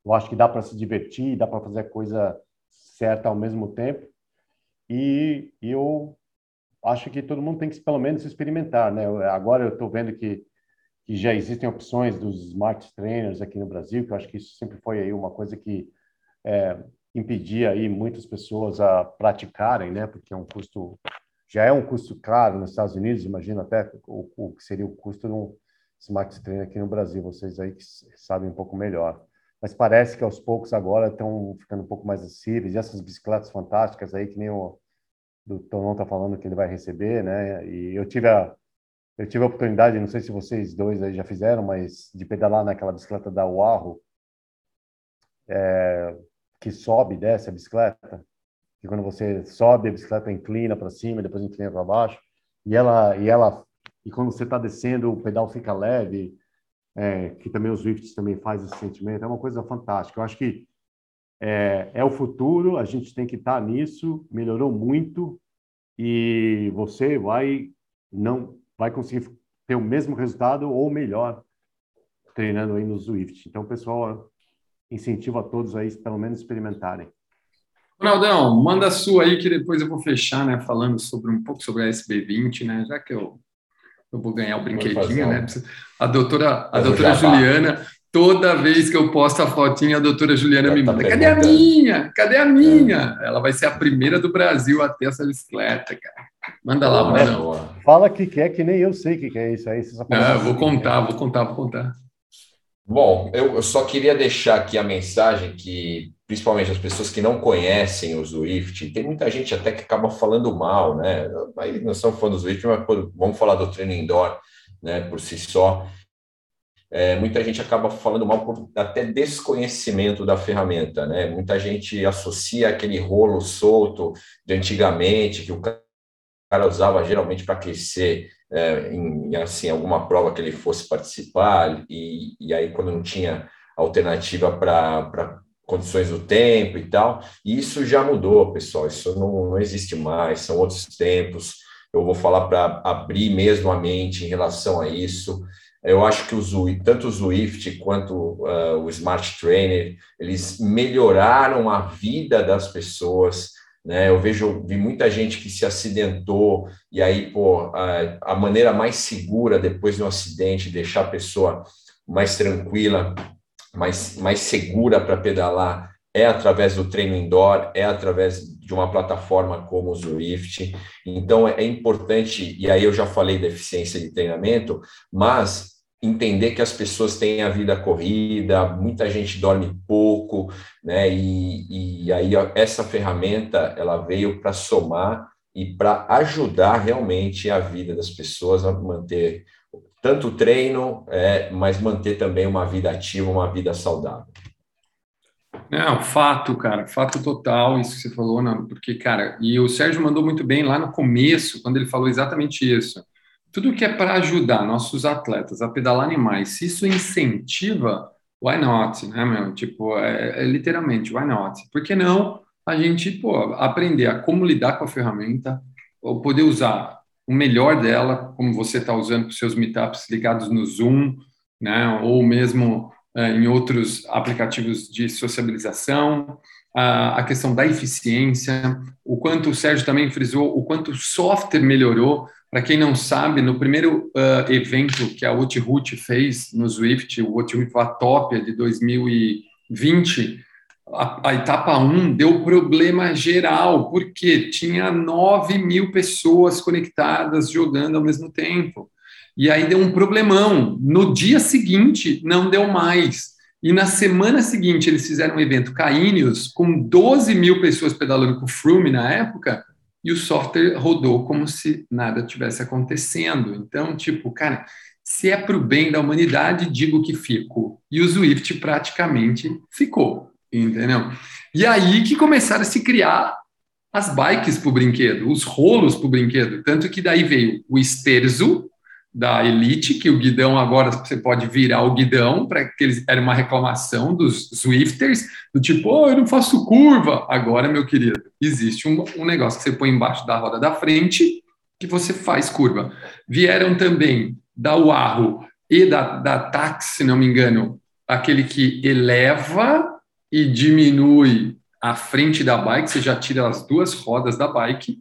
Eu acho que dá para se divertir, dá para fazer a coisa certa ao mesmo tempo. E, eu acho que todo mundo tem que pelo menos experimentar, né? Agora eu estou vendo que que já existem opções dos smart trainers aqui no Brasil, que eu acho que isso sempre foi aí uma coisa que é, impedir aí muitas pessoas a praticarem, né? Porque é um custo já é um custo caro nos Estados Unidos. Imagina até o, o que seria o custo de um smart trainer aqui no Brasil. Vocês aí que sabem um pouco melhor. Mas parece que aos poucos agora estão ficando um pouco mais acessíveis. E essas bicicletas fantásticas aí que nem o do Tonon está falando que ele vai receber, né? E eu tive a eu tive a oportunidade, não sei se vocês dois aí já fizeram, mas de pedalar naquela bicicleta da Uarro, é, que sobe e desce a bicicleta, que quando você sobe a bicicleta inclina para cima, depois inclina para baixo, e ela e ela e quando você está descendo o pedal fica leve, é, que também os Zwifts também faz esse sentimento, é uma coisa fantástica. Eu acho que é, é o futuro, a gente tem que estar tá nisso, melhorou muito e você vai não vai conseguir ter o mesmo resultado ou melhor treinando aí no Zwift. Então, pessoal, incentivo a todos aí, pelo menos, experimentarem. Ronaldão, manda a sua aí que depois eu vou fechar, né, falando sobre um pouco sobre a SB20, né, já que eu, eu vou ganhar o brinquedinho, né? A doutora, a doutora Juliana, toda vez que eu posto a fotinha, a doutora Juliana me tá manda: cadê a minha? Cadê a minha? Ela vai ser a primeira do Brasil a ter essa bicicleta, cara. Manda lá, manda. Fala que quer, que nem eu sei o que, que é isso aí. Não, vou contar, vou contar, vou contar. Bom, eu, só queria deixar aqui a mensagem que, principalmente as pessoas que não conhecem o Zwift, tem muita gente até que acaba falando mal, né? Aí nós estamos falando do Zwift, mas vamos falar do treino indoor, né, por si só. É, muita gente acaba falando mal por até desconhecimento da ferramenta, né? Muita gente associa aquele rolo solto de antigamente, que o cara usava geralmente para aquecer é, em assim alguma prova que ele fosse participar e, e aí quando não tinha alternativa para condições do tempo e tal, e isso já mudou, pessoal, isso não, não existe mais, são outros tempos, eu vou falar para abrir mesmo a mente em relação a isso, eu acho que o Zwift, tanto o Zwift quanto uh, o Smart Trainer, eles melhoraram a vida das pessoas, né? Eu vejo vi muita gente que se acidentou e aí pô, a, a maneira mais segura depois de um acidente deixar a pessoa mais tranquila, mais mais segura para pedalar é através do treino indoor, é através de uma plataforma como o Zwift. Então é importante e aí eu já falei da eficiência de treinamento, mas entender que as pessoas têm a vida corrida, muita gente dorme pouco, né? E, e aí essa ferramenta ela veio para somar e para ajudar realmente a vida das pessoas a manter tanto o treino, é, mas manter também uma vida ativa, uma vida saudável. Não, fato, cara, fato total, isso que você falou, não, porque, cara, e o Sérgio mandou muito bem lá no começo, quando ele falou exatamente isso tudo que é para ajudar nossos atletas a pedalar animais, se isso incentiva, why not, né, meu? Tipo, é, é literalmente, why not? Por que não a gente, pô, aprender a como lidar com a ferramenta, ou poder usar o melhor dela, como você está usando para os seus meetups ligados no Zoom, né, ou mesmo é, em outros aplicativos de sociabilização, a, a questão da eficiência, o quanto o Sérgio também frisou, o quanto o software melhorou. Para quem não sabe, no primeiro uh, evento que a Outroot fez no Swift, o Outroot Vatopia de 2020, a, a, etapa 1 deu problema geral, porque tinha 9 mil pessoas conectadas jogando ao mesmo tempo. E aí deu um problemão. No dia seguinte, não deu mais. E na semana seguinte, eles fizeram um evento Caíneos, com 12 mil pessoas pedalando com o Froome na época, e o software rodou como se nada tivesse acontecendo. Então, tipo, cara, se é para o bem da humanidade, digo que fico. E o Swift praticamente ficou, entendeu? E aí que começaram a se criar as bikes para o brinquedo, os rolos para o brinquedo. Tanto que daí veio o Esterzo, da Elite, que o guidão agora você pode virar o guidão, para que eles era uma reclamação dos Swifters, do tipo, oh, eu não faço curva. Agora, meu querido, existe um, um negócio que você põe embaixo da roda da frente que você faz curva. Vieram também da Uarro e da, da Tax, se não me engano, aquele que eleva e diminui a frente da bike, você já tira as duas rodas da bike.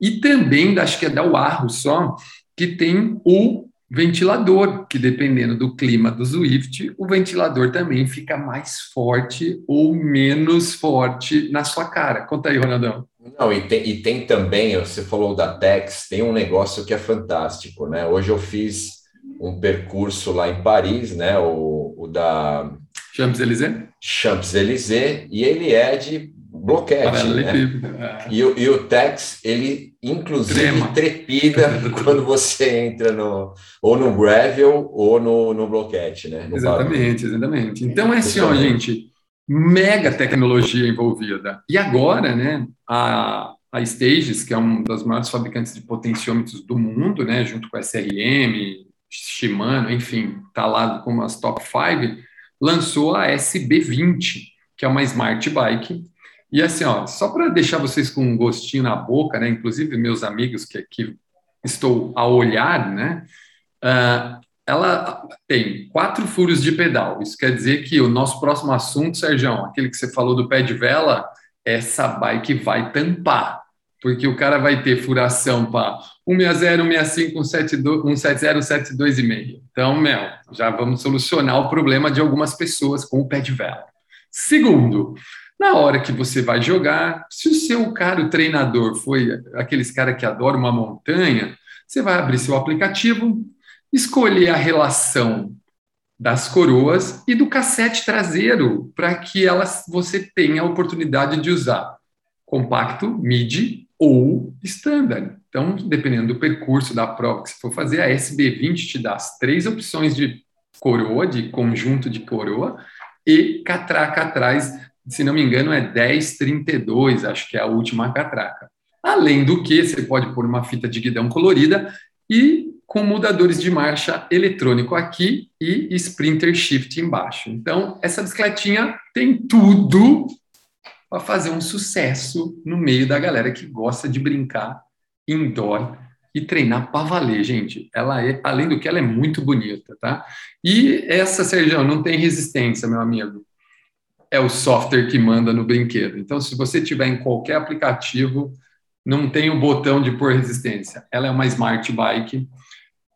E também, acho que é da Uarro só, que tem o ventilador, que dependendo do clima do Swift, o ventilador também fica mais forte ou menos forte na sua cara. Conta aí, Ronaldão. Não, e tem, e tem também, você falou da Tex, tem um negócio que é fantástico, né? Hoje eu fiz um percurso lá em Paris, né? O, o da Champs-Élysées? Champs-Élysées, e ele é de bloquete. Né? É. E, e, o Tex, ele inclusive Trema. trepida quando você entra no ou no gravel ou no, no bloquete, né? No exatamente, exatamente. Então é assim, ó, gente, mega tecnologia envolvida. E agora, né, a, a Stages, que é uma das maiores fabricantes de potenciômetros do mundo, né, junto com a SRM, Shimano, enfim, tá lá como as top 5, lançou a SB20, que é uma smart bike e assim, ó, só para deixar vocês com um gostinho na boca, né? Inclusive meus amigos que aqui estou a olhar, né? Uh, ela tem quatro furos de pedal. Isso quer dizer que o nosso próximo assunto, Sérgio, aquele que você falou do pé de vela, essa bike vai tampar. Porque o cara vai ter furação para 160, 165, 170, 172,5. Então, meu, já vamos solucionar o problema de algumas pessoas com o pé de vela. Segundo, na hora que você vai jogar, se o seu cara, o treinador, foi aqueles cara que adora uma montanha, você vai abrir seu aplicativo, escolher a relação das coroas e do cassete traseiro para que elas você tenha a oportunidade de usar compacto, MIDI ou standard. Então, dependendo do percurso da prova que você for fazer, a SB20 te dá as três opções de coroa, de conjunto de coroa, e catraca atrás se não me engano, é 1032, acho que é a última catraca. Além do que, você pode pôr uma fita de guidão colorida e com mudadores de marcha eletrônico aqui e sprinter shift embaixo. Então, essa bicicletinha tem tudo para fazer um sucesso no meio da galera que gosta de brincar indoor e treinar para valer, gente. Ela é, além do que ela é muito bonita, tá? E essa, Sérgio, não tem resistência, meu amigo é o software que manda no brinquedo. Então, se você tiver em qualquer aplicativo, não tem o botão de pôr resistência. Ela é uma smart bike.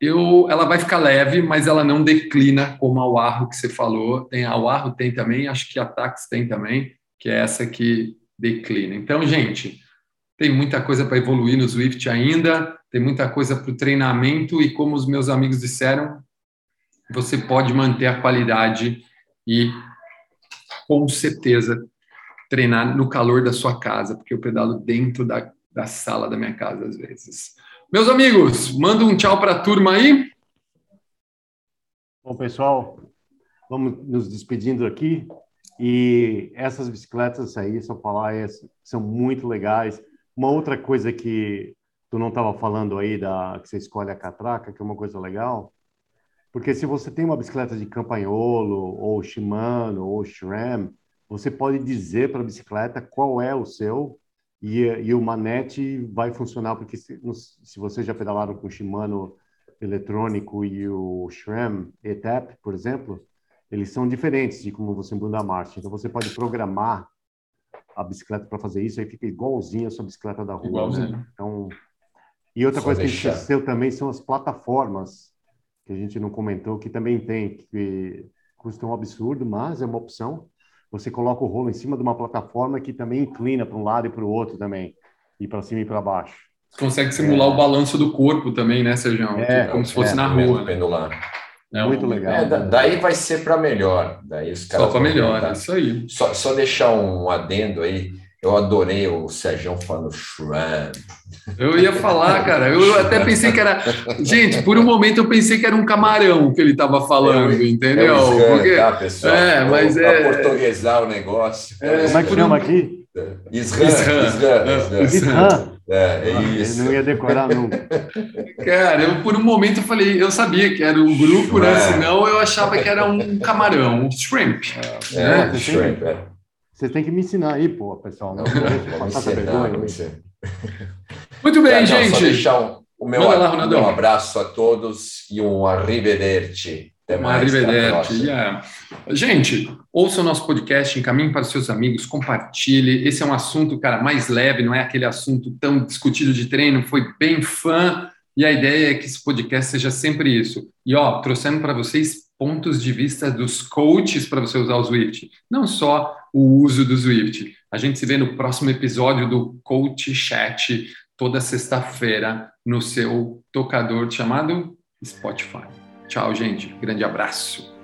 Eu, ela vai ficar leve, mas ela não declina como a Warro que você falou. Tem a Warro tem também, acho que a Tax tem também, que é essa que declina. Então, gente, tem muita coisa para evoluir no Swift ainda, tem muita coisa para o treinamento e como os meus amigos disseram, você pode manter a qualidade e com certeza treinar no calor da sua casa, porque eu pedalo dentro da, da sala da minha casa às vezes. Meus amigos, manda um tchau para a turma aí. Bom, pessoal, vamos nos despedindo aqui. E essas bicicletas aí, só falar, é, são muito legais. Uma outra coisa que tu não estava falando aí, da, que você escolhe a catraca, que é uma coisa legal, porque se você tem uma bicicleta de Campagnolo, ou Shimano, ou SRAM, você pode dizer para a bicicleta qual é o seu e, e o manete vai funcionar, porque se, se vocês já pedalaram com o Shimano eletrônico e o SRAM ETAP, por exemplo, eles são diferentes de como você muda a marcha. Então você pode programar a bicicleta para fazer isso, aí fica igualzinho a sua bicicleta da rua. Né? Então, e outra Só coisa deixar. que a gente esqueceu também são as plataformas, que a gente não comentou, que também tem, que custam um absurdo, mas é uma opção. Você coloca o rolo em cima de uma plataforma que também inclina para um lado e para o outro também, e para cima e para baixo. Consegue simular é. o balanço do corpo também, né, Sérgio? É, como se fosse é, na rua. Né? É Muito um... legal. É, daí vai ser para melhor. Daí os caras só para melhor, é isso aí. Só, só deixar um adendo aí. Eu adorei o Sérgio falando shrimp. Eu ia falar, cara. Eu até pensei que era. Gente, por um momento eu pensei que era um camarão que ele estava falando, eu, entendeu? Eu Porque... tá, pessoal? É, mas é. portuguesar o negócio. É, como é que chama aqui? Isran. Isran. Isran. É, é ah, isso. Eu não ia decorar nunca. Cara, eu por um momento eu falei, eu sabia que era um grupo, né? Senão eu achava que era um camarão, um shrimp. É, né? é shrimp, é. Você tem que me ensinar aí, pô, pessoal. Não, não, vergonha. Muito bem, gente. Só deixar um, o meu, lá, um abraço a todos e um arrivederci. Até mais. Arrivederci. Yeah. Gente, ouça o nosso podcast, encaminhe para os seus amigos, compartilhe. Esse é um assunto, cara, mais leve, não é aquele assunto tão discutido de treino, foi bem fã. E a ideia é que esse podcast seja sempre isso. E, ó, trouxendo para vocês pontos de vista dos coaches para você usar o Swift, não só o uso do Swift. A gente se vê no próximo episódio do Coach Chat, toda sexta-feira, no seu tocador chamado Spotify. Tchau, gente. Grande abraço.